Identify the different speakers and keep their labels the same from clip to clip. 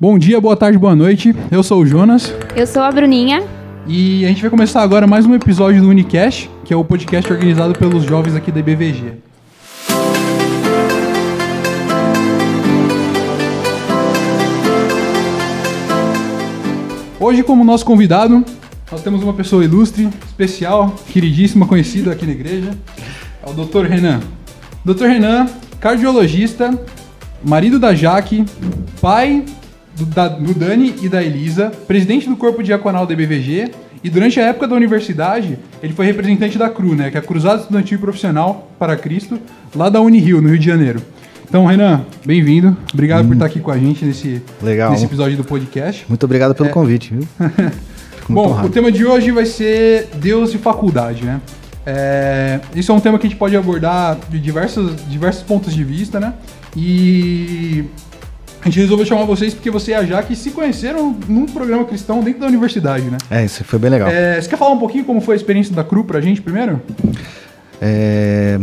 Speaker 1: Bom dia, boa tarde, boa noite. Eu sou o Jonas
Speaker 2: Eu sou a Bruninha.
Speaker 1: e a gente vai começar agora mais um episódio do Unicast, que é o podcast organizado pelos jovens aqui da IBVG. Hoje, como nosso convidado, nós temos uma pessoa ilustre, especial, queridíssima, conhecida aqui na igreja. É o Dr. Renan. Dr. Renan, cardiologista, marido da Jaque, pai do, da- do Dani e da Elisa, presidente do corpo diaconal da IBVG e durante a época da universidade ele foi representante da CRU, né, que é a Cruzada Estudantil Profissional para Cristo, lá da Unirio, no Rio de Janeiro. Então, Renan, bem-vindo. Obrigado por estar aqui com a gente nesse,
Speaker 3: Legal.
Speaker 1: nesse episódio do podcast.
Speaker 3: Muito obrigado pelo
Speaker 1: É.
Speaker 3: convite, viu?
Speaker 1: Bom, o
Speaker 3: honrado.
Speaker 1: tema de hoje vai ser Deus e faculdade, né? É, isso é um tema que a gente pode abordar de diversos, diversos pontos de vista, né? E a gente resolveu chamar vocês porque você e a Jaque se conheceram num programa cristão dentro da universidade, né?
Speaker 3: É, isso foi bem legal.
Speaker 1: É, você quer falar um pouquinho como foi a experiência da CRU pra gente primeiro?
Speaker 3: É,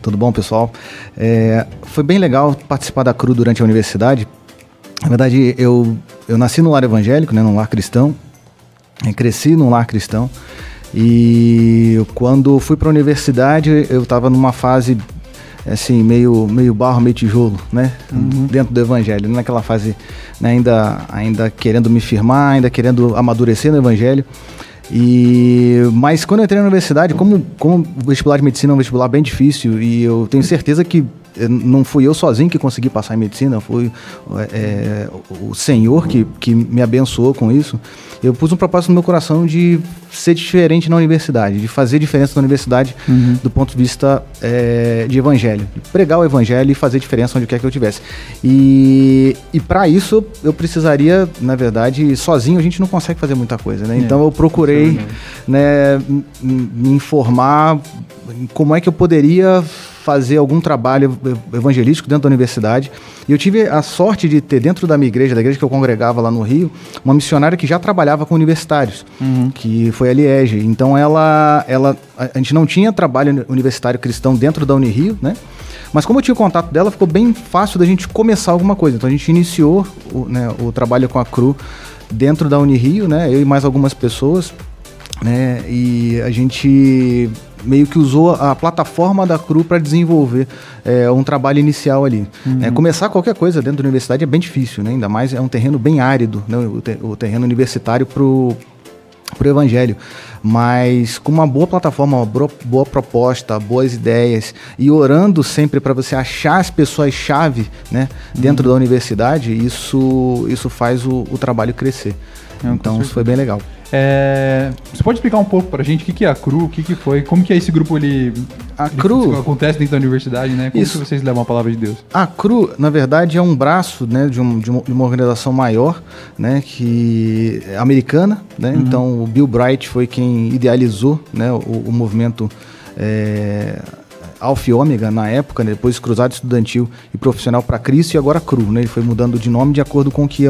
Speaker 3: Tudo bom, pessoal? É, Foi bem legal participar da CRU durante a universidade. Na verdade, eu, eu nasci no lar evangélico, né, num lar cristão. Eu cresci num lar cristão. E quando fui para a universidade, eu estava numa fase assim, meio, meio barro, meio tijolo, né? Dentro do evangelho, naquela fase né, ainda, ainda querendo me firmar, ainda querendo amadurecer no evangelho. E mas quando eu entrei na universidade, como, como o vestibular de medicina é um vestibular bem difícil e eu tenho certeza que não fui eu sozinho que consegui passar em medicina, foi eh, o Senhor que, que me abençoou com isso. Eu pus um propósito no meu coração de ser diferente na universidade, de fazer diferença na universidade do ponto de vista eh, de evangelho, de pregar o evangelho e fazer diferença onde quer que eu tivesse. E, e para isso eu precisaria, na verdade, sozinho a gente não consegue fazer muita coisa, né?
Speaker 1: É,
Speaker 3: Então eu procurei né, me informar como é que eu poderia fazer algum trabalho ev- evangelístico dentro da universidade. E eu tive a sorte de ter dentro da minha igreja, da igreja que eu congregava lá no Rio, uma missionária que já trabalhava com universitários, que foi a Liege. Então ela, ela, a a gente não tinha trabalho universitário cristão dentro da Unirio, né? Mas como eu tinha contato dela, ficou bem fácil da gente começar alguma coisa. Então a gente iniciou o, né, o trabalho com a CRU dentro da Unirio, né? Eu e mais algumas pessoas, né? E a gente meio que usou a plataforma da CRU para desenvolver é, um trabalho inicial ali. É, começar qualquer coisa dentro da universidade é bem difícil, né? Ainda mais é um terreno bem árido, né? o, te- o terreno universitário para o evangelho, mas com uma boa plataforma, uma bro- boa proposta, boas ideias e orando sempre para você achar as pessoas-chave né, dentro da universidade, isso, isso faz o, o trabalho crescer.
Speaker 1: É, com
Speaker 3: então isso foi bem legal.
Speaker 1: É, você pode explicar um pouco pra gente o que, que é a CRU, o que, que foi, como que é esse grupo ele,
Speaker 3: A
Speaker 1: ele
Speaker 3: CRU-
Speaker 1: acontece dentro da universidade, né? Como
Speaker 3: Isso.
Speaker 1: que vocês levam a palavra de Deus?
Speaker 3: A CRU, na verdade, é um braço né, de, um- de uma, organização maior, né, que é americana. Né? Então, o Bill Bright foi quem idealizou né, o, o movimento é, Alfa e Ômega na época, né, depois Cruzado Estudantil e Profissional para Cristo e agora CRU. Né? Ele foi mudando de nome de acordo com que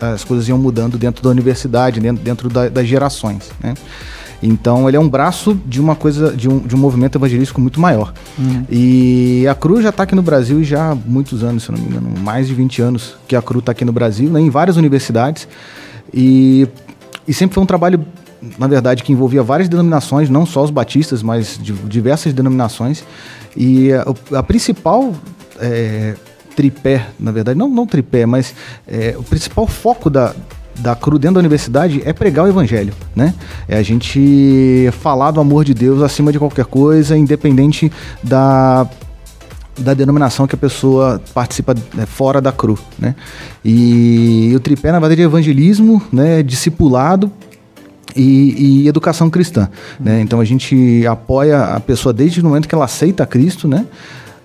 Speaker 3: as coisas iam mudando dentro da universidade, dentro, dentro da- das gerações. Né? Então ele é um braço de uma coisa, de um, de um movimento evangelístico muito maior. E a Cruz já está aqui no Brasil já há muitos anos, se não me engano, mais de 20 anos que a Cruz está aqui no Brasil, né, em várias universidades. E, e sempre foi um trabalho, na verdade, que envolvia várias denominações, não só os batistas, mas de, diversas denominações. E a, o- a principal é, tripé, na verdade, não, não tripé, mas é, o principal foco da, da CRU dentro da universidade é pregar o evangelho, né? É a gente falar do amor de Deus acima de qualquer coisa, independente da da denominação que a pessoa participa né, fora da CRU, né? E, o tripé, na verdade, é evangelismo, né, discipulado e, e educação cristã, né? Então a gente apoia a pessoa desde o momento que ela aceita Cristo, né?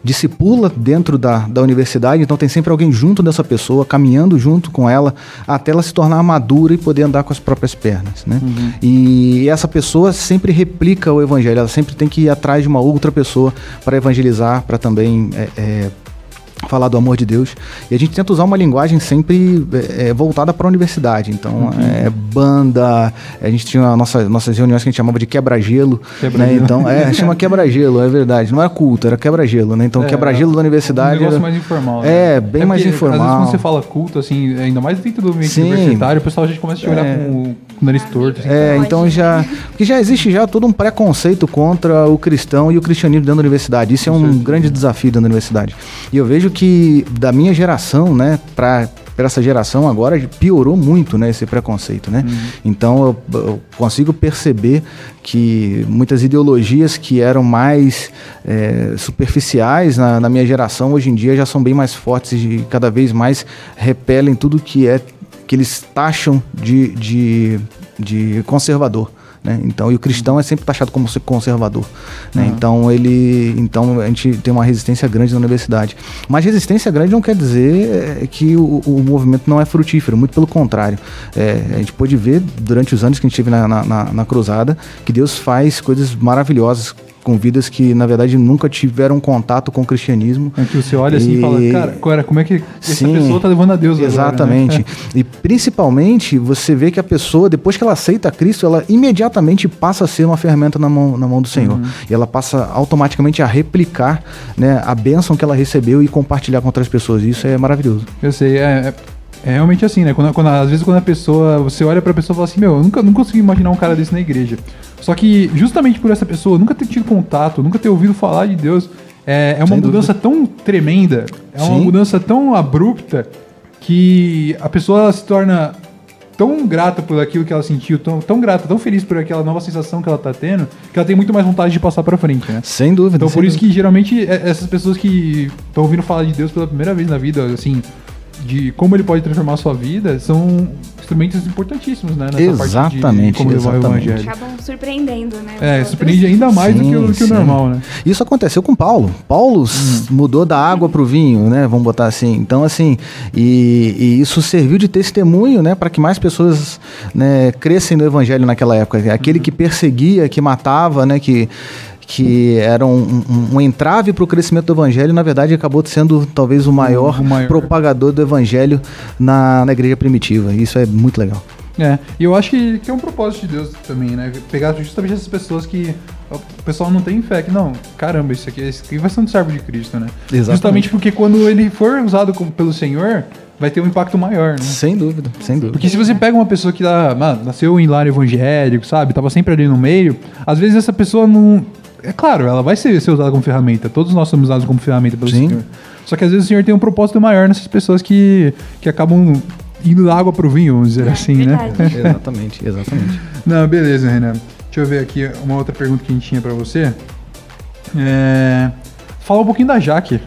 Speaker 3: discipula dentro da, da universidade, então tem sempre alguém junto dessa pessoa, caminhando junto com ela, até ela se tornar madura e poder andar com as próprias pernas. Né? E essa pessoa sempre replica o evangelho, ela sempre tem que ir atrás de uma outra pessoa para evangelizar, para também é, é, falar do amor de Deus. E a gente tenta usar uma linguagem sempre é, voltada para a universidade. Então, uhum. é, banda, a gente tinha nossa, nossas reuniões que a gente chamava de quebra-gelo. Quebra né? Então, é, chama quebra-gelo, é verdade. Não era culto, era quebra-gelo, né? Então, é, quebra-gelo da universidade. Um
Speaker 1: negócio mais informal.
Speaker 3: Né? É, bem mais informal. Às vezes,
Speaker 1: quando você fala culto, assim, ainda mais dentro do ambiente Sim. universitário, o pessoal a gente começa a te olhar é. com o nariz torto. Assim.
Speaker 3: É, então já. Porque já existe já todo um preconceito contra o cristão e o cristianismo dentro da universidade. Isso é um grande desafio dentro da universidade. E eu vejo que da minha geração, né, para para essa geração agora piorou muito né, esse preconceito. Né? Uhum. Então eu, eu, consigo perceber que muitas ideologias que eram mais é, superficiais na, na, minha geração hoje em dia já são bem mais fortes e cada vez mais repelem tudo que é que eles taxam de, de, de conservador. Né? Então, e o cristão é sempre taxado como conservador. Né? Uhum. Então, ele, então a gente tem uma resistência grande na universidade. Mas resistência grande não quer dizer é, que o, o movimento não é frutífero, muito pelo contrário. É, a gente pôde ver durante os anos que a gente esteve na, na, na cruzada que Deus faz coisas maravilhosas com vidas que, na verdade, nunca tiveram contato com o cristianismo.
Speaker 1: É que você olha assim e fala, cara, cara, como é que essa Sim, pessoa está levando a Deus
Speaker 3: Exatamente. Agora, né? E principalmente, você vê que a pessoa, depois que ela aceita Cristo, ela imediatamente passa a ser uma ferramenta na mão, na mão do Senhor. Uhum. E ela passa automaticamente a replicar né, a bênção que ela recebeu e compartilhar com outras pessoas. Isso é maravilhoso.
Speaker 1: Eu sei, é, é é realmente assim, né? Quando, quando, às vezes quando a pessoa, você olha pra pessoa e fala assim, meu, eu nunca, nunca consegui imaginar um cara desse na igreja. Só que justamente por essa pessoa nunca ter tido contato, nunca ter ouvido falar de Deus, é, é uma Sem mudança dúvida. tão tremenda, é Sim. uma mudança tão abrupta que a pessoa se torna tão grata por aquilo que ela sentiu, tão, tão grata, tão feliz por aquela nova sensação que ela tá tendo, que ela tem muito mais vontade de passar pra frente, né?
Speaker 3: Sem dúvida.
Speaker 1: Então
Speaker 3: sem
Speaker 1: por
Speaker 3: dúvida.
Speaker 1: isso que geralmente é, essas pessoas que estão ouvindo falar de Deus pela primeira vez na vida, assim, de como ele pode transformar a sua vida são instrumentos importantíssimos, né?
Speaker 3: Nessa exatamente, parte de, como levar o evangelho.
Speaker 2: Acabam surpreendendo, né?
Speaker 1: É, surpreende ainda mais sim, do que, o, que o normal, né?
Speaker 3: Isso aconteceu com Paulo. Paulo hum. mudou da água para o vinho, né? Vamos botar assim. Então, assim, e, e isso serviu de testemunho, né? Para que mais pessoas né, crescem no evangelho naquela época. Aquele uhum. que perseguia, que matava, né? Que que era um, um, um entrave para o crescimento do evangelho, na verdade acabou sendo talvez o maior, o maior. propagador do evangelho na, na igreja primitiva. Isso é muito legal.
Speaker 1: É, e eu acho que, que é um propósito de Deus também, né? Pegar justamente essas pessoas que o pessoal não tem fé, que não, caramba, isso aqui, isso aqui vai ser um servo de Cristo, né? Exatamente. Justamente porque quando ele for usado como, pelo Senhor, vai ter um impacto maior, né?
Speaker 3: Sem dúvida, sem dúvida.
Speaker 1: Porque se você pega uma pessoa que mano, nasceu em lar evangélico, sabe? Tava sempre ali no meio, às vezes essa pessoa não é claro, ela vai ser, ser usada como ferramenta. Todos nós somos usados como ferramenta pelo Sim. Senhor. Só que às vezes o Senhor tem um propósito maior nessas pessoas que, que acabam indo da água pro vinho, vamos dizer é, assim, né?
Speaker 3: exatamente, exatamente.
Speaker 1: Não, beleza, Renan. Deixa eu ver aqui uma outra pergunta que a gente tinha para você. É... Fala um pouquinho da Jaque.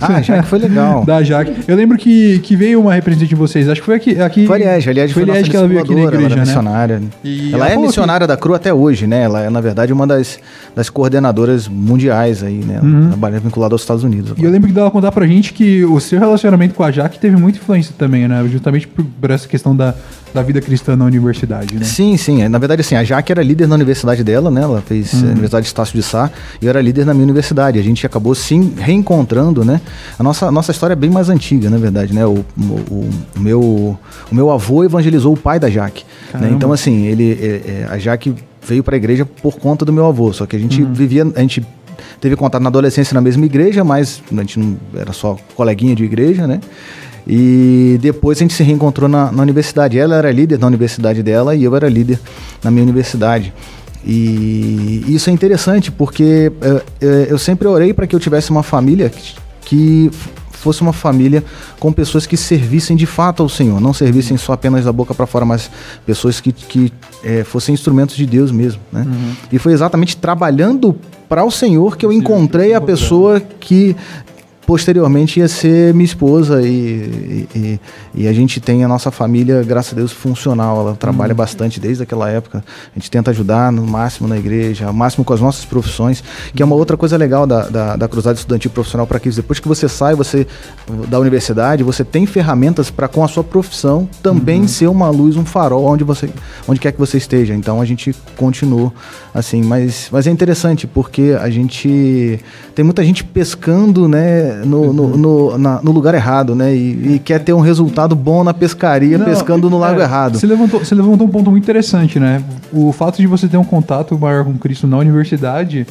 Speaker 3: Ah, a Jaque foi legal.
Speaker 1: da Jaque. Eu lembro que, que veio uma representante de vocês, acho que foi aqui. aqui
Speaker 3: foi a Liege, a Liege foi, foi que ela veio aqui na igreja, ela é né? missionária. E ela, ela é missionária que... da CRU até hoje, né? Ela é, na verdade, uma das, das coordenadoras mundiais aí, né? Uhum. Trabalha vinculada aos Estados Unidos.
Speaker 1: Agora. E eu lembro que dela contar pra gente que o seu relacionamento com a Jaque teve muita influência também, né? Justamente por, por essa questão da, da vida cristã na universidade, né?
Speaker 3: Sim, sim. Na verdade, assim, a Jaque era líder na universidade dela, né? Ela fez uhum. a Universidade de Estácio de Sá e eu era líder na minha universidade. A gente acabou se reencontrando, né? A nossa, nossa história é bem mais antiga, na verdade, né? O, o, o meu, o meu avô evangelizou o pai da Jaque. Né? Então, assim, ele, é, é, a Jaque veio para a igreja por conta do meu avô. Só que a gente uhum. vivia, a gente teve contato na adolescência na mesma igreja, mas a gente não era só coleguinha de igreja, né? E depois a gente se reencontrou na, na universidade. Ela era líder na universidade dela e eu era líder na minha universidade. E isso é interessante porque uh, eu sempre orei para que eu tivesse uma família que fosse uma família com pessoas que servissem de fato ao Senhor, não servissem só apenas da boca para fora, mas pessoas que, que é, fossem instrumentos de Deus mesmo. Né? Uhum. E foi exatamente trabalhando para o Senhor que eu encontrei a pessoa que posteriormente ia ser minha esposa e, e, e, a gente tem a nossa família, graças a Deus, funcional. Ela trabalha uhum. bastante desde aquela época. A gente tenta ajudar no máximo na igreja, ao máximo com as nossas profissões, que é uma outra coisa legal da, da, da Cruzada Estudantil Profissional para que depois que você sai você da universidade, você tem ferramentas para com a sua profissão também uhum. ser uma luz, um farol onde você onde quer que você esteja. Então a gente continua assim, mas, mas é interessante porque a gente tem muita gente pescando, né? É, no, no, no, na- no lugar errado, né? E, e quer ter um resultado bom na pescaria,
Speaker 1: Não,
Speaker 3: pescando no lago
Speaker 1: é,
Speaker 3: errado.
Speaker 1: Você levantou, você levantou um ponto muito interessante, né? O fato de você ter um contato maior com Cristo na universidade,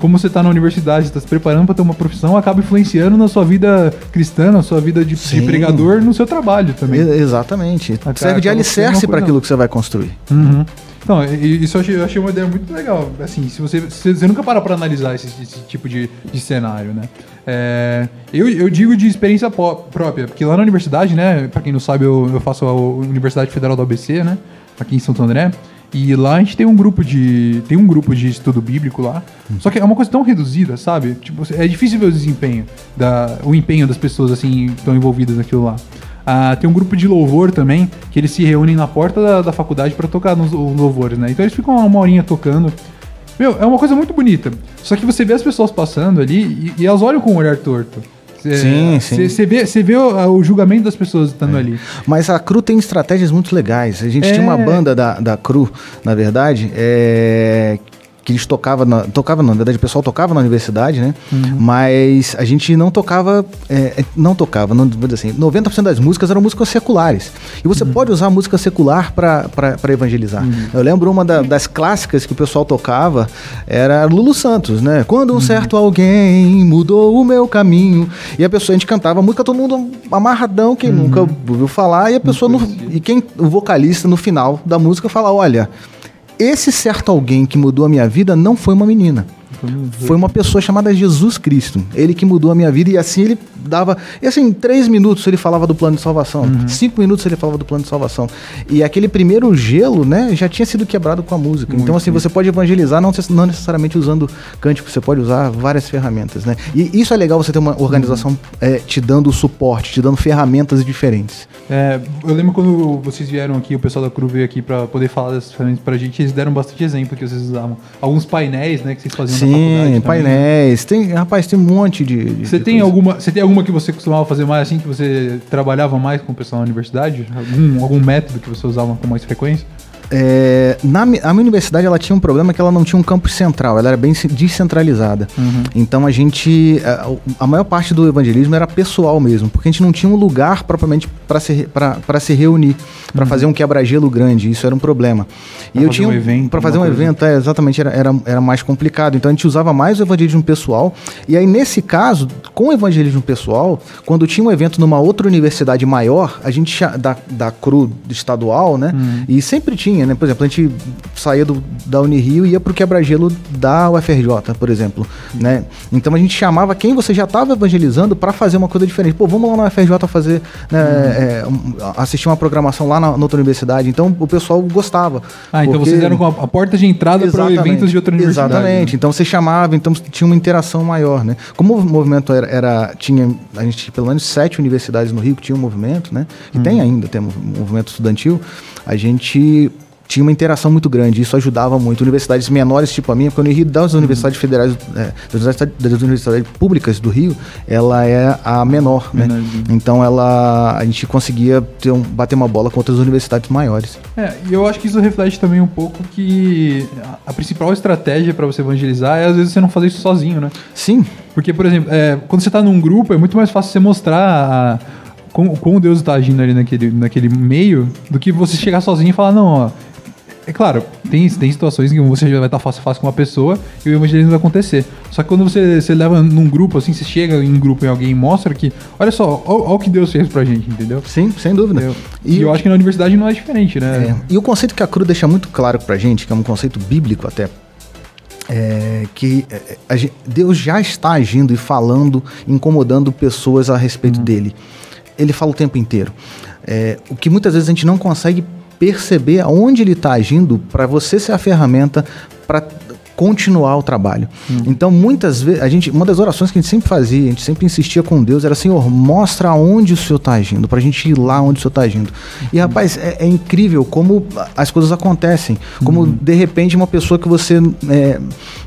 Speaker 1: como você está na universidade, está se preparando para ter uma profissão, acaba influenciando na sua vida cristã, na sua vida de, de pregador, no seu trabalho também.
Speaker 3: E- Exatamente. Serve de alicerce para aquilo que você vai construir.
Speaker 1: Uhum. Então, isso eu achei, eu achei uma ideia muito legal. Assim, se você, se você nunca para pra analisar esse, esse tipo de, de cenário, né? É, eu, eu digo de experiência própria, porque lá na universidade, né? Pra quem não sabe, eu, eu faço a Universidade Federal do ABC, né? Aqui em Santo André. E lá a gente tem um grupo de. Tem um grupo de estudo bíblico lá. Só que é uma coisa tão reduzida, sabe? Tipo, é difícil ver o desempenho, da, o empenho das pessoas assim estão envolvidas naquilo lá. Ah, tem um grupo de louvor também, que eles se reúnem na porta da, da faculdade para tocar nos os louvores, né? Então eles ficam uma horinha tocando. Meu, é uma coisa muito bonita. Só que você vê as pessoas passando ali e, e elas olham com um olhar torto. Cê-
Speaker 3: Sim, sim.
Speaker 1: cê- Você vê, você vê o, o julgamento das pessoas estando ali.
Speaker 3: Mas a Cru tem estratégias muito legais. A gente
Speaker 1: É.
Speaker 3: tinha uma banda da, da Cru, na verdade, é, que eles tocavam, na, tocava, na verdade, o pessoal tocava na universidade, né?
Speaker 1: Uhum.
Speaker 3: Mas a gente não tocava, é, não tocava, não, vou dizer assim, 90% das músicas eram músicas seculares. E você
Speaker 1: Uhum.
Speaker 3: pode usar música secular para evangelizar. Eu lembro uma da- das clássicas que o pessoal tocava, era Lulu Santos, né? Quando um
Speaker 1: Uhum.
Speaker 3: certo alguém mudou o meu caminho. E a pessoa, a gente cantava a música, todo mundo amarradão, quem nunca ouviu falar, e a pessoa, no, e quem, o vocalista no final da música fala: olha, esse certo alguém que mudou a minha vida não foi uma menina. Foi uma pessoa chamada Jesus Cristo. Ele que mudou a minha vida e assim ele dava. E assim, em três minutos ele falava do plano de salvação.
Speaker 1: Uhum.
Speaker 3: Cinco minutos ele falava do plano de salvação. E aquele primeiro gelo, né, já tinha sido quebrado com a música.
Speaker 1: Muito
Speaker 3: então, assim, você pode evangelizar não, não necessariamente usando cântico, você pode usar várias ferramentas, né? E isso é legal você ter uma organização é, te dando suporte, te dando ferramentas diferentes.
Speaker 1: É, eu lembro quando vocês vieram aqui, o pessoal da Cru veio aqui pra poder falar dessas ferramentas pra gente, eles deram bastante exemplo que vocês usavam. Alguns painéis, né, que vocês faziam na
Speaker 3: Sim,
Speaker 1: também.
Speaker 3: painéis. Tem, rapaz, tem um monte de. de-
Speaker 1: Você
Speaker 3: de
Speaker 1: tem
Speaker 3: coisa.
Speaker 1: alguma, você tem alguma que você costumava fazer mais assim, que você trabalhava mais com o pessoal na universidade? Algum, algum método que você usava com mais frequência?
Speaker 3: É, na, a minha universidade ela tinha um problema que ela não tinha um campus central, ela era bem ce- descentralizada. Então a gente. A, a maior parte do evangelismo era pessoal mesmo, porque a gente não tinha um lugar propriamente para se, pra- pra se reunir, para fazer um quebra-gelo grande. Isso era um problema.
Speaker 1: Pra fazer um evento,
Speaker 3: Para fazer um
Speaker 1: coisa.
Speaker 3: evento, é, exatamente, era, era, era mais complicado. Então a gente usava mais o evangelismo pessoal. E aí, nesse caso, com o evangelismo pessoal, quando tinha um evento numa outra universidade maior, a gente da, da CRU estadual, né?
Speaker 1: Uhum.
Speaker 3: E sempre tinha, né? Por exemplo, a gente saía do, da Unirio e ia pro quebra-gelo da UFRJ, por exemplo, né? Então a gente chamava quem você já estava evangelizando para fazer uma coisa diferente. Pô, vamos lá na UFRJ fazer, né, é, um- assistir uma programação lá na, na outra universidade. Então o pessoal gostava.
Speaker 1: Ah, então
Speaker 3: porque-
Speaker 1: vocês eram a, porta de entrada para
Speaker 3: Exatamente.
Speaker 1: eventos de outra universidade.
Speaker 3: Exatamente.
Speaker 1: né?
Speaker 3: Então você chamava, então tinha uma interação maior, né? Como o movimento era, era- tinha a gente tinha pelo menos sete universidades no Rio que tinham um movimento, né? E
Speaker 1: Uhum.
Speaker 3: tem ainda, tem um movimento estudantil. A gente tinha uma interação muito grande, isso ajudava muito. Universidades menores, tipo a minha, porque o Rio das universidades federais, é, das, universidades, públicas do Rio, ela é a menor, né? Então ela, a gente conseguia ter um- bater uma bola com outras universidades maiores.
Speaker 1: É, e eu acho que isso reflete também um pouco que a, a principal estratégia para você evangelizar é às vezes você não fazer isso sozinho, né?
Speaker 3: Sim,
Speaker 1: Porque, por exemplo, é, quando você tá num grupo, é muito mais fácil você mostrar a- como, como Deus está agindo ali naquele, naquele meio do que você chegar sozinho e falar, não, ó. É claro, tem, tem situações em que você vai estar fácil fácil com uma pessoa e o evangelismo vai acontecer. Só que quando você, você leva num grupo, assim, você chega em um grupo e alguém mostra que, olha só, olha o que Deus fez pra gente, entendeu?
Speaker 3: sim, sem dúvida.
Speaker 1: Eu- e eu acho que na universidade não é diferente, né?
Speaker 3: É, E o conceito que a Cru deixa muito claro pra gente, que é um conceito bíblico até, é que é, a gen- Deus já está agindo e falando, incomodando pessoas a respeito dele. Ele fala o tempo inteiro. É, o que muitas vezes a gente não consegue perceber aonde ele está agindo para você ser a ferramenta para continuar o trabalho. Então, muitas vezes, a gente, uma das orações que a gente sempre fazia, a gente sempre insistia com Deus, era Senhor, mostra aonde o Senhor está agindo, para a gente ir lá onde o Senhor está agindo. E rapaz, é, é incrível como as coisas acontecem, como de repente uma pessoa que você é,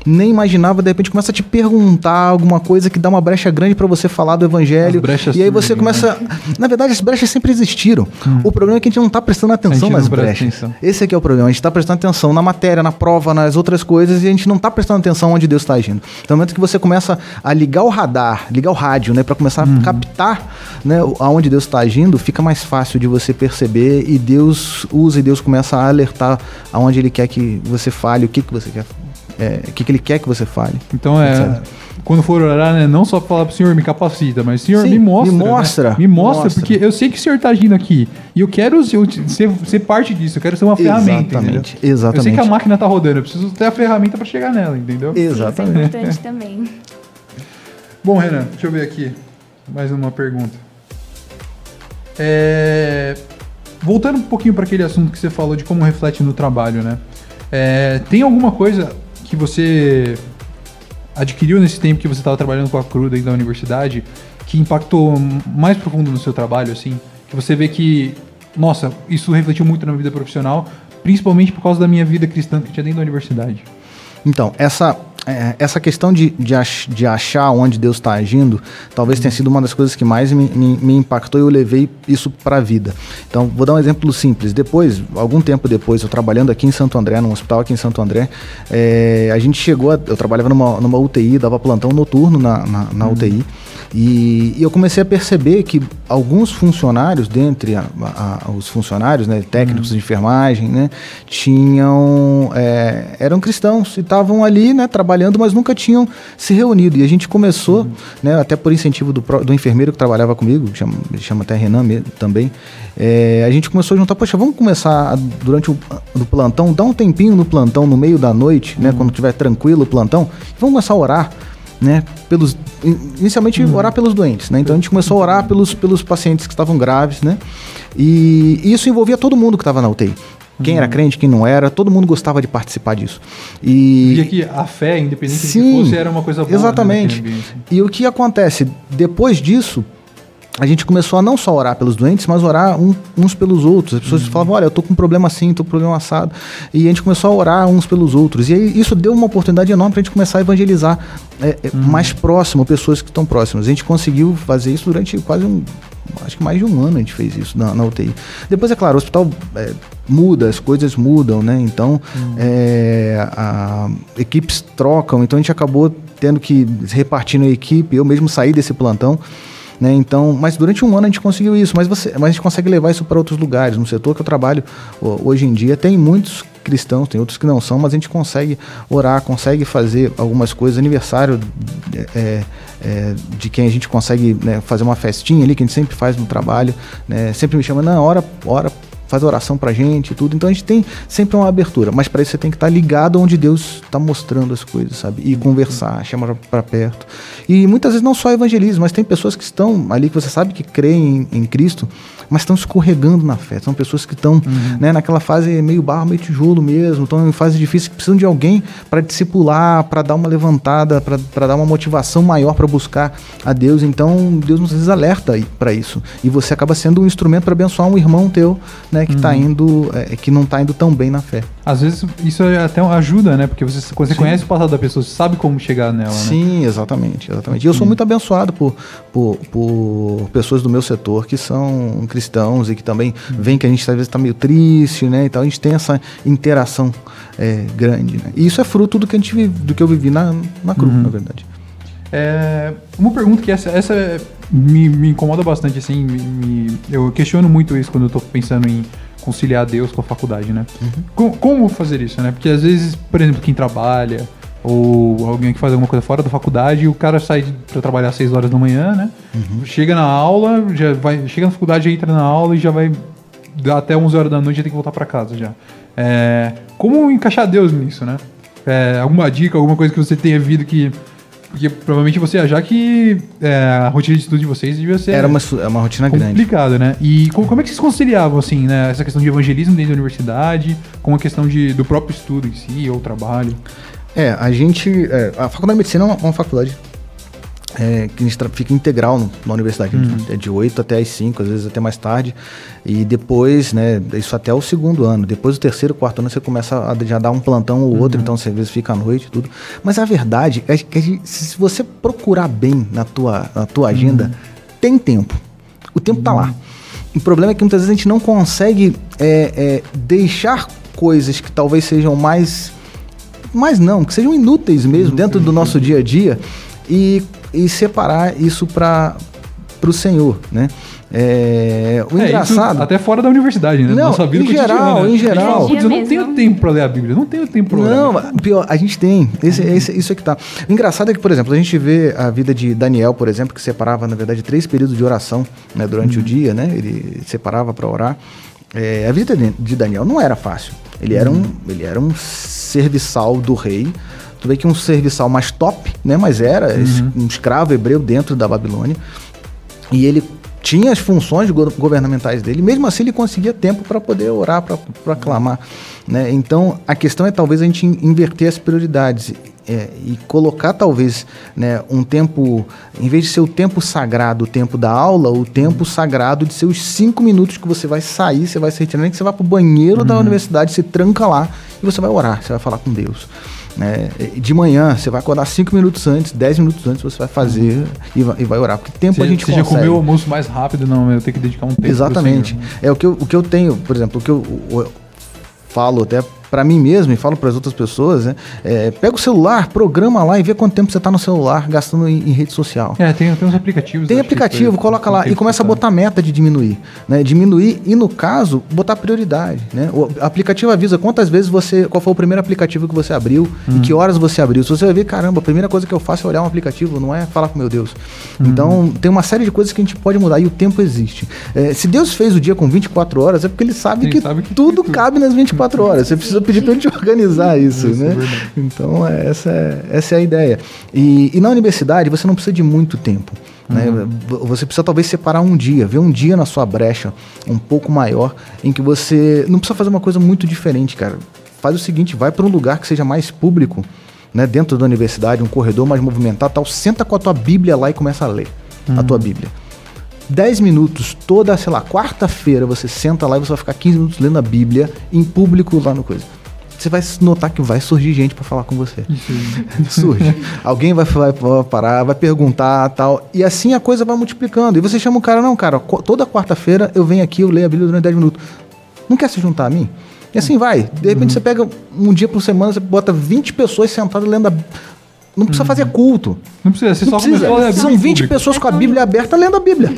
Speaker 3: nem imaginava, de repente começa a te perguntar alguma coisa que dá uma brecha grande para você falar do evangelho. E aí você começa. Na verdade, as brechas sempre existiram. O problema é que a gente não está prestando atenção nas brechas.
Speaker 1: atenção.
Speaker 3: Esse aqui é o problema. A gente está prestando atenção na matéria, na prova, nas outras coisas e a gente gente não está prestando atenção onde Deus está agindo. Então, no momento que você começa a ligar o radar, ligar o rádio, né, para começar uhum. a captar né, aonde Deus está agindo, fica mais fácil de você perceber e Deus usa e Deus começa a alertar aonde Ele quer que você fale, o que, que você quer é, o que, que ele quer que você fale.
Speaker 1: Então é. Etc. Quando for orar, né, não só falar pro Senhor, me capacita, mas Senhor, Sim, me mostra.
Speaker 3: Me mostra.
Speaker 1: Né? Me mostra, mostra, porque eu sei que o Senhor tá agindo aqui. E eu quero ser, ser parte disso, eu quero ser uma ferramenta.
Speaker 3: Exatamente. Exatamente.
Speaker 1: Eu sei que a máquina tá rodando, eu preciso ter a ferramenta para chegar nela, entendeu?
Speaker 2: Exatamente. Isso é importante também.
Speaker 1: Bom, Renan, deixa eu ver aqui. Mais uma pergunta. É... Voltando um pouquinho para aquele assunto que você falou de como reflete no trabalho, né? É... Tem alguma coisa que você adquiriu nesse tempo que você estava trabalhando com a CRU dentro da universidade que impactou mais profundo no seu trabalho, assim? Que você vê que, nossa, isso refletiu muito na minha vida profissional, principalmente por causa da minha vida cristã que tinha dentro da universidade.
Speaker 3: Então, essa é, essa questão de, de, ach, de, achar onde Deus está agindo, talvez tenha sido uma das coisas que mais me, me, me impactou e eu levei isso para a vida. Então, vou dar um exemplo simples. Depois, algum tempo depois, eu trabalhando aqui em Santo André, num hospital aqui em Santo André, é, a gente chegou, a, eu trabalhava numa, numa UTI, dava plantão noturno na, na, na uhum. UTI, e, e, eu comecei a perceber que alguns funcionários, dentre a, a, os funcionários, né, técnicos uhum. de enfermagem, né, tinham, é, eram cristãos e estavam ali, né, trabalhando mas nunca tinham se reunido. E a gente começou, uhum. né, até por incentivo do, do enfermeiro que trabalhava comigo, chama, chama até Renan também, é, a gente começou a juntar, poxa, vamos começar a, durante o do plantão, dar um tempinho no plantão, no meio da noite, né, uhum. quando estiver tranquilo o plantão, vamos começar a orar. Né, pelos, inicialmente uhum. orar pelos doentes, né? Então a gente começou a orar pelos, pelos pacientes que estavam graves, né? E, isso envolvia todo mundo que estava na UTI. Quem era uhum. crente, quem não era, todo mundo gostava de participar disso.
Speaker 1: E Via que a fé, independente Sim, de que fosse, era uma coisa boa.
Speaker 3: Né, exatamente. Né, e o que acontece? Depois disso, a gente começou a não só orar pelos doentes, mas orar um, uns pelos outros. As pessoas uhum. falavam, olha, eu tô com um problema assim, tô com um problema assado. E a gente começou a orar uns pelos outros. E aí isso deu uma oportunidade enorme para a gente começar a evangelizar é, é, uhum. mais próximo, pessoas que estão próximas. A gente conseguiu fazer isso durante quase um, acho que mais de um ano a gente fez isso na, na UTI. Depois, é claro, o hospital é, muda, as coisas mudam, né? Então, uhum. é, a, equipes trocam, então a gente acabou tendo que repartir na equipe, eu mesmo saí desse plantão. Né? Então, mas durante um ano a gente conseguiu isso, mas, você, mas a gente consegue levar isso para outros lugares. No setor que eu trabalho hoje em dia, tem muitos cristãos, tem outros que não são, mas a gente consegue orar, consegue fazer algumas coisas. Aniversário é, é, de quem a gente consegue né, fazer uma festinha ali, que a gente sempre faz no trabalho, né? sempre me chama, não, ora, ora faz oração pra gente e tudo. Então a gente tem sempre uma abertura, mas para isso você tem que estar tá ligado onde Deus está mostrando as coisas, sabe? E conversar, chamar para perto. E muitas vezes não só evangelismo, mas tem pessoas que estão ali que você sabe que creem em, em Cristo, mas estão escorregando na fé. São pessoas que estão uhum. né, naquela fase meio barro, meio tijolo mesmo, estão em fase difícil, que precisam de alguém para discipular, para dar uma levantada, para dar uma motivação maior para buscar a Deus. Então Deus nos vezes alerta para isso. E você acaba sendo um instrumento para abençoar um irmão teu, né, que tá uhum. indo, é, que não está indo tão bem na fé.
Speaker 1: Às vezes isso até ajuda, né? Porque você, você conhece o passado da pessoa, você sabe como chegar nela, né?
Speaker 3: Sim, exatamente, exatamente. E eu sou muito abençoado por, por, por pessoas do meu setor que são cristãos e que também uhum. veem que a gente às vezes está meio triste, né? Então a gente tem essa interação é, grande, né? E isso é fruto do que a gente vive, do que eu vivi na, na cruz, uhum. na verdade.
Speaker 1: É, uma pergunta que essa, essa me, me incomoda bastante, assim, me, me, eu questiono muito isso quando eu estou pensando em conciliar Deus com a faculdade, né? Uhum. Como, como fazer isso, né? Porque às vezes, por exemplo, quem trabalha ou alguém que faz alguma coisa fora da faculdade e o cara sai para trabalhar às 6 horas da manhã, né? Uhum. Chega na aula, já vai, chega na faculdade, entra na aula e já vai até 11 horas da noite já tem que voltar para casa já. É, como encaixar Deus nisso, né? É, alguma dica, alguma coisa que você tenha visto que porque provavelmente você achar que é, a rotina de estudo de vocês devia ser.
Speaker 3: Era uma, é uma rotina grande.
Speaker 1: Complicada, né? E como, como, é que vocês conciliavam, assim, né? Essa questão de evangelismo dentro da universidade com a questão de, do próprio estudo em si, ou trabalho?
Speaker 3: É, a gente. É, a faculdade de medicina é uma, uma faculdade é, que a gente fica integral no, na universidade. Uhum. É de 8 até as 5, às vezes até mais tarde. E depois, né, isso até o segundo ano. Depois do terceiro, quarto ano, você começa a já dar um plantão ou outro, uhum. então você às vezes fica à noite tudo. Mas a verdade é que se você procurar bem na tua, na tua agenda, uhum. tem tempo. O tempo está lá. Uhum. O problema é que muitas vezes a gente não consegue é, é, deixar coisas que talvez sejam mais mas não, que sejam inúteis mesmo dentro do nosso dia a dia e, e separar isso para o Senhor, né? É, o
Speaker 1: É,
Speaker 3: engraçado.
Speaker 1: isso até fora da universidade, né?
Speaker 3: Não,
Speaker 1: Nossa vida
Speaker 3: em
Speaker 1: cotidiana.
Speaker 3: geral, em geral.
Speaker 1: Putz, eu não tenho tempo pra ler a Bíblia, não tenho tempo pra orar.
Speaker 3: Não, pior, a gente tem. Esse, esse- isso é que tá. O engraçado é que, por exemplo, a gente vê a vida de Daniel, por exemplo, que separava, na verdade, três períodos de oração né, durante o dia, né? Ele separava para orar. É, a vida de Daniel não era fácil. Ele era um, ele era um serviçal do rei. Tu vê que um serviçal mais top, né? Mas era es- um escravo hebreu dentro da Babilônia. E ele tinha as funções go- governamentais dele, mesmo assim ele conseguia tempo para poder orar, para clamar. Né? Então a questão é talvez a gente in- inverter as prioridades é, e colocar talvez né, um tempo, em vez de ser o tempo sagrado, o tempo da aula, o tempo sagrado de ser os cinco minutos que você vai sair, você vai se retirar, nem que você vá para o banheiro da universidade, se tranca lá e você vai orar, você vai falar com Deus. Né? De manhã, você vai acordar cinco minutos antes, dez minutos antes, você vai fazer e, vai, e vai orar. Porque tempo
Speaker 1: Você,
Speaker 3: a gente
Speaker 1: você já
Speaker 3: consegue.
Speaker 1: comeu o almoço mais rápido, não, eu tenho que dedicar um tempo
Speaker 3: Exatamente.
Speaker 1: Senhor.
Speaker 3: É o que, eu, o que eu tenho, por exemplo, o que eu, eu falo até para mim mesmo e falo para as outras pessoas, né? É, pega o celular, programa lá e vê quanto tempo você está no celular gastando em, em rede social.
Speaker 1: É, tem, tem uns aplicativos.
Speaker 3: Tem
Speaker 1: que
Speaker 3: aplicativo,
Speaker 1: foi-
Speaker 3: coloca lá e começa a botar meta de diminuir, né? Diminuir e no caso botar prioridade, né? O aplicativo avisa quantas vezes você, qual foi o primeiro aplicativo que você abriu e que horas você abriu. Se você vai ver, caramba, a primeira coisa que eu faço é olhar um aplicativo, não é falar com meu Deus. Então tem uma série de coisas que a gente pode mudar e o tempo existe. É, se Deus fez o dia com 24 horas é porque Ele sabe,
Speaker 1: Ele
Speaker 3: que,
Speaker 1: sabe que
Speaker 3: tudo
Speaker 1: tudo.
Speaker 3: cabe nas 24 horas. Você precisa pedir para Ele te organizar isso,
Speaker 1: Isso, é
Speaker 3: né? Então, é- essa é, essa é a ideia. E, e na universidade, você não precisa de muito tempo. né? V- Você precisa talvez separar um dia, ver um dia na sua brecha um pouco maior, em que você não precisa fazer uma coisa muito diferente, cara. Faz o seguinte, vai para um lugar que seja mais público, né? dentro da universidade, um corredor mais movimentado, tal. Senta com a tua Bíblia lá e começa a ler a tua Bíblia. 10 minutos, toda, sei lá, quarta-feira, você senta lá e você vai ficar 15 minutos lendo a Bíblia em público lá no coisa. Você vai notar que vai surgir gente para falar com você. Surge. Alguém vai, vai, vai parar, vai perguntar tal. E assim a coisa vai multiplicando. E você chama o cara, não, cara, toda quarta-feira eu venho aqui, eu leio a Bíblia durante 10 minutos. Não quer se juntar a mim? E assim vai. De repente você pega um dia por semana, você bota 20 pessoas sentadas lendo a Não precisa fazer culto.
Speaker 1: Não precisa, você
Speaker 3: Não
Speaker 1: só
Speaker 3: precisa.
Speaker 1: a ler a Bíblia
Speaker 3: São
Speaker 1: em
Speaker 3: 20
Speaker 1: público.
Speaker 3: pessoas com a Bíblia aberta lendo a Bíblia.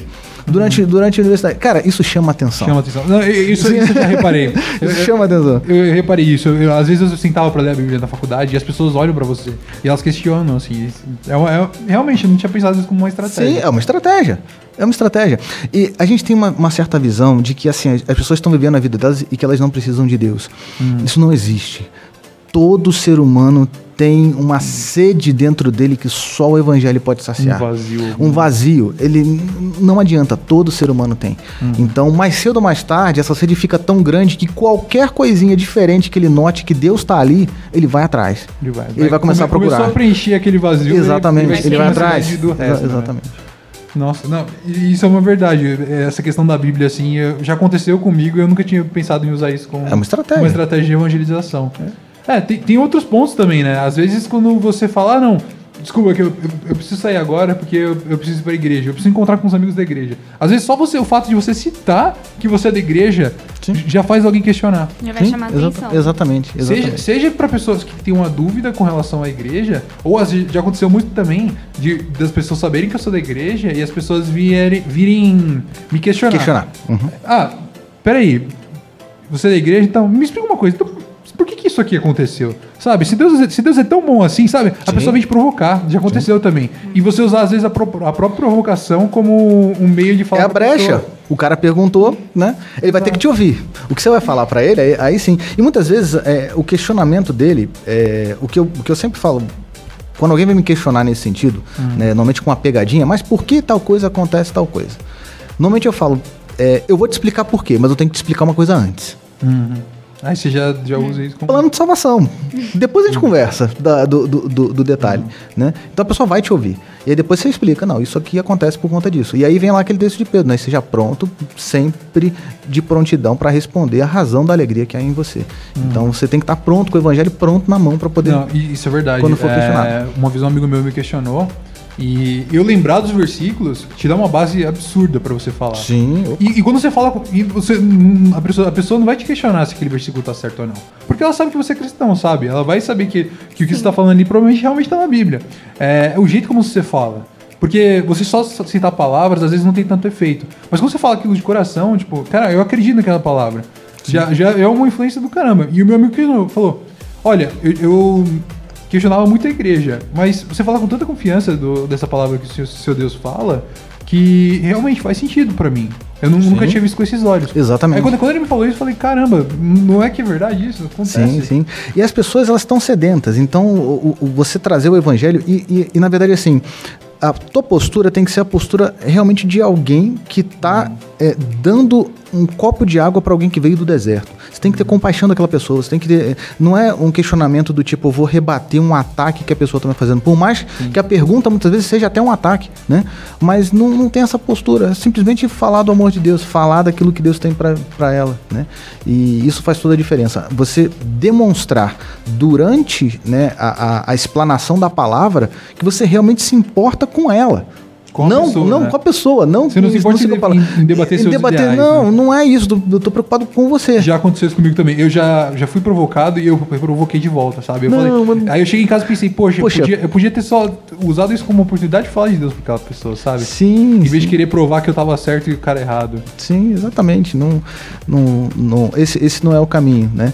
Speaker 3: Durante, durante a universidade. Cara, isso chama atenção.
Speaker 1: Chama atenção. Não, isso, isso eu já reparei. Eu-
Speaker 3: Isso
Speaker 1: eu-
Speaker 3: chama atenção.
Speaker 1: Eu reparei isso. Eu- às vezes eu sentava pra ler a Bíblia na faculdade e as pessoas olham pra você e elas questionam, assim. É, é- realmente, eu não tinha pensado isso como uma estratégia.
Speaker 3: Sim, é uma estratégia. É uma estratégia. E a gente tem uma, uma certa visão de que assim, as as pessoas estão vivendo a vida delas e que elas não precisam de Deus.
Speaker 1: Hum.
Speaker 3: Isso não existe. Todo ser humano tem uma sede dentro dele que só o evangelho pode saciar.
Speaker 1: Um vazio.
Speaker 3: Um vazio. Ele não adianta, todo ser humano tem.
Speaker 1: Hum.
Speaker 3: Então, mais cedo ou mais tarde, essa sede fica tão grande que qualquer coisinha diferente que ele note que Deus está ali, ele vai atrás.
Speaker 1: Ele vai,
Speaker 3: Ele vai começar a procurar.
Speaker 1: Começou a preencher aquele vazio. ele-
Speaker 3: Exatamente,
Speaker 1: ele
Speaker 3: ele
Speaker 1: vai,
Speaker 3: vai atrás. Exa-
Speaker 1: resto, né?
Speaker 3: Exatamente.
Speaker 1: Nossa, não, isso é uma verdade. Essa questão da Bíblia, assim, já aconteceu comigo e eu nunca tinha pensado em usar isso como
Speaker 3: É uma estratégia.
Speaker 1: uma estratégia de evangelização. É, tem, tem outros pontos também, né? Às vezes quando você fala, ah, não, desculpa, que eu, eu, eu preciso sair agora porque eu, eu preciso ir pra igreja, eu preciso encontrar com os amigos da igreja. Às vezes só você, o fato de você citar que você é da igreja
Speaker 3: Sim.
Speaker 1: já faz alguém questionar.
Speaker 2: Já vai
Speaker 3: Sim,
Speaker 2: chamar
Speaker 3: exa-
Speaker 2: atenção.
Speaker 3: Exatamente. exatamente.
Speaker 1: Seja, seja para pessoas que têm uma dúvida com relação à igreja, ou às vezes já aconteceu muito também de, das pessoas saberem que eu sou da igreja e as pessoas vierem, virem me questionar.
Speaker 3: Questionar. Uhum.
Speaker 1: Ah, peraí. Você é da igreja, então me explica uma coisa. Então, isso aqui aconteceu? Sabe? Se Deus, é- se Deus é tão bom assim, sabe? A
Speaker 3: Sim.
Speaker 1: pessoa vem te provocar. Já aconteceu também. E você usar, às vezes, a, pró- a própria provocação como um meio de falar.
Speaker 3: É a brecha. O cara perguntou, né? Ele vai ter que te ouvir. O que você vai falar pra ele, aí, aí sim. E muitas vezes é, o questionamento dele, é, o, que eu, o que eu sempre falo, quando alguém vem me questionar nesse sentido, né, normalmente com uma pegadinha, mas por que tal coisa acontece tal coisa? Normalmente eu falo, é, eu vou te explicar por quê, mas eu tenho que te explicar uma coisa antes.
Speaker 1: Uhum. Aí você já, já usa isso como.
Speaker 3: Plano de salvação. Depois a gente conversa da- do, do, do- do detalhe, né? Então a pessoa vai te ouvir. E aí depois você explica, não, isso aqui acontece por conta disso. E aí vem lá aquele texto de Pedro, né? Seja pronto, sempre de prontidão para responder a razão da alegria que há em você. Então você tem que estar pronto com o evangelho pronto na mão para poder...
Speaker 1: Não, isso é verdade.
Speaker 3: Quando for
Speaker 1: É,
Speaker 3: questionado.
Speaker 1: uma vez um amigo meu me questionou E eu lembrar dos versículos te dá uma base absurda pra você falar.
Speaker 3: Sim.
Speaker 1: E, e quando você fala, e você, hum, a, pessoa, a pessoa não vai te questionar se aquele versículo tá certo ou não. Porque ela sabe que você é cristão, sabe? Ela vai saber que, que o que você tá falando ali provavelmente realmente tá na Bíblia. É, o jeito como você fala. Porque você só citar palavras, às vezes não tem tanto efeito. Mas quando você fala aquilo de coração, tipo, cara, eu acredito naquela palavra. Já, já é uma influência do caramba. E o meu amigo que falou: Olha, eu, eu questionava muito a igreja, mas você fala com tanta confiança do- dessa palavra que o seu, seu Deus fala, que realmente faz sentido pra mim. Eu nu- nunca tinha visto com esses olhos.
Speaker 3: Exatamente.
Speaker 1: Aí quando, quando ele me falou isso, eu falei, caramba, não é que é verdade isso? Acontece.
Speaker 3: Sim, sim. E as pessoas elas estão sedentas. Então, o, o- você trazer o evangelho e, e- e, na verdade assim, a tua postura tem que ser a postura realmente de alguém que está dando um copo de água para alguém que veio do deserto. Você tem que ter compaixão daquela pessoa. Você tem que ter, não é um questionamento do tipo eu vou rebater um ataque que a pessoa está me fazendo. Por mais que a pergunta muitas vezes seja até um ataque, né? Mas não, não tem essa postura. É simplesmente falar do amor de Deus, falar daquilo que Deus tem para ela, né? E isso faz toda a diferença. Você demonstrar durante né, a, a, a explanação da palavra que você realmente se importa com ela.
Speaker 1: Com
Speaker 3: não,
Speaker 1: pessoa,
Speaker 3: não
Speaker 1: né?
Speaker 3: com a pessoa, não
Speaker 1: Você não se importa
Speaker 3: isso que eu
Speaker 1: em-
Speaker 3: falo.
Speaker 1: em- em debater seus ideais,
Speaker 3: Não,
Speaker 1: né?
Speaker 3: não é isso. Eu tô preocupado com você.
Speaker 1: Já aconteceu isso comigo também. Eu já, já fui provocado e eu provoquei de volta, sabe? Eu
Speaker 3: Não,
Speaker 1: falei-
Speaker 3: mas-
Speaker 1: Aí eu cheguei em casa e pensei, poxa,
Speaker 3: Poxa.
Speaker 1: Eu, podia, eu podia ter só usado isso como oportunidade de falar de Deus pra aquela pessoa, sabe?
Speaker 3: Sim,
Speaker 1: Em vez de querer provar que eu tava certo e o cara errado.
Speaker 3: sim, exatamente. Não, não, não, esse, esse não é o caminho, né?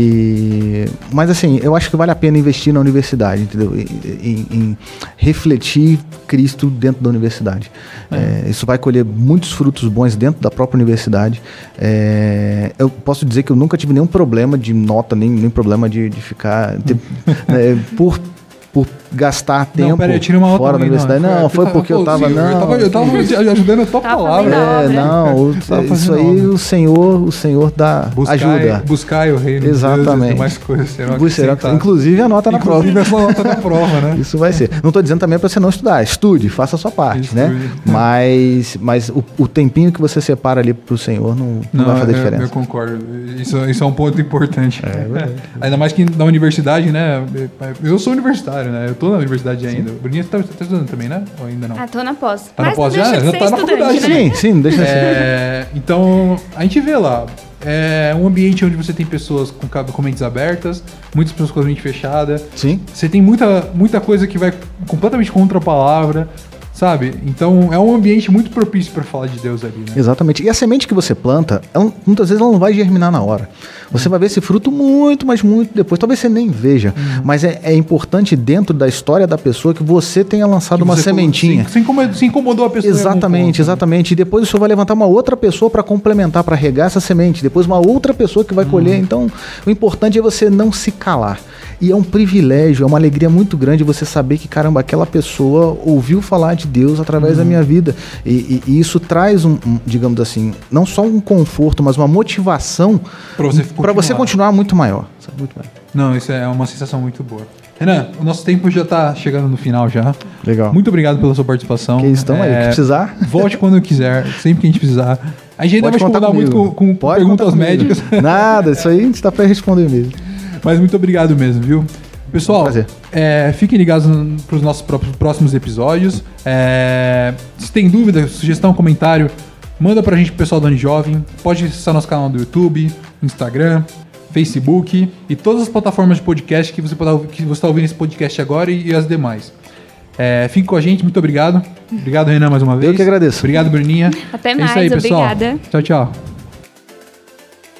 Speaker 3: E, mas assim, eu acho que vale a pena investir na universidade, entendeu? Em, em- em refletir Cristo dentro da universidade. É, isso vai colher muitos frutos bons dentro da própria universidade. É, eu posso dizer que eu nunca tive nenhum problema de nota, nem, nem problema de, de ficar. ter- é, por, por gastar tempo
Speaker 1: pera aí, tira uma nota
Speaker 3: fora da universidade. Não, foi porque eu tava. Não,
Speaker 1: Eu tava, eu tava ajudando a tua palavra.
Speaker 2: a
Speaker 3: é, não, o- isso aí
Speaker 1: obra.
Speaker 3: o Senhor, o Senhor dá
Speaker 1: Buscar,
Speaker 3: ajuda.
Speaker 1: buscar o reino
Speaker 3: Exatamente.
Speaker 1: de demais coisas serão
Speaker 3: Bus- será-
Speaker 1: acrescentadas.
Speaker 3: Inclusive anota na prova.
Speaker 1: Inclusive essa nota da prova, né?
Speaker 3: Isso vai ser. Não estou dizendo também para você não estudar. Estude, faça a sua parte, né?
Speaker 1: Estude.
Speaker 3: Mas, mas o, o tempinho que você separa ali para o Senhor não, não, vai fazer
Speaker 1: eu-
Speaker 3: diferença.
Speaker 1: Eu concordo. Isso, isso é um ponto importante.
Speaker 3: É verdade.
Speaker 1: Ainda mais que na universidade, né? Eu sou universitário, né? Eu tô na universidade ainda. Bruninha, você tá, tá estudando também, né? Ou ainda não?
Speaker 2: Ah, tô na pós.
Speaker 1: Tá na
Speaker 2: Mas
Speaker 1: pós
Speaker 2: não
Speaker 1: já? Já tá na faculdade,
Speaker 2: né?
Speaker 3: Sim, sim, deixa assim.
Speaker 1: É, então, a gente vê lá. É um ambiente onde você tem pessoas com, com mentes abertas, muitas pessoas com a mente fechada.
Speaker 3: Sim.
Speaker 1: Você tem muita, muita coisa que vai completamente contra a palavra, sabe? Então é um ambiente muito propício para falar de Deus ali, né?
Speaker 3: Exatamente. E a semente que você planta, ela- muitas vezes ela não vai germinar na hora. Você vai ver esse fruto muito, mas muito depois. Talvez você nem veja.
Speaker 1: Uhum.
Speaker 3: Mas é, é importante dentro da história da pessoa que você tenha lançado
Speaker 1: Que
Speaker 3: uma sementinha.
Speaker 1: Se, se incomodou, se incomodou a pessoa.
Speaker 3: Exatamente,
Speaker 1: né?
Speaker 3: exatamente. E depois o senhor vai levantar uma outra pessoa para complementar, para regar essa semente. Depois uma outra pessoa que vai
Speaker 1: Uhum.
Speaker 3: colher. Então, o importante é você não se calar. E é um privilégio, é uma alegria muito grande você saber que, caramba, aquela pessoa ouviu falar de Deus através da
Speaker 1: Uhum.
Speaker 3: minha vida. E, e- e isso traz um, um, digamos assim, não só um conforto, mas uma motivação
Speaker 1: Pra você
Speaker 3: para você
Speaker 1: continuar.
Speaker 3: continuar muito maior. sabe? Muito maior.
Speaker 1: Não, isso é uma sensação muito boa. Renan, o nosso tempo já tá chegando no final já.
Speaker 3: Legal.
Speaker 1: Muito obrigado pela sua participação.
Speaker 3: Que estão aí,
Speaker 1: É,
Speaker 3: que precisar.
Speaker 1: Volte quando quiser, sempre que a gente precisar. A gente ainda vai te
Speaker 3: contar
Speaker 1: muito com, com
Speaker 3: Pode
Speaker 1: perguntas médicas.
Speaker 3: Nada, isso aí a gente está para responder mesmo.
Speaker 1: Mas muito obrigado mesmo, viu? Pessoal, é, fiquem ligados para os nossos pró- próximos episódios. É, se tem dúvida, sugestão, comentário, manda pra gente, pro pessoal do Ano Jovem. Pode acessar nosso canal do YouTube, Instagram, Facebook e todas as plataformas de podcast que você está ouvindo esse podcast agora e, e as demais. É, fique com a gente, muito obrigado. Obrigado, Renan, mais uma vez.
Speaker 3: Eu que agradeço.
Speaker 1: Obrigado, Bruninha.
Speaker 2: Até
Speaker 1: É isso
Speaker 2: mais,
Speaker 1: aí, pessoal.
Speaker 2: obrigada.
Speaker 1: Tchau, tchau.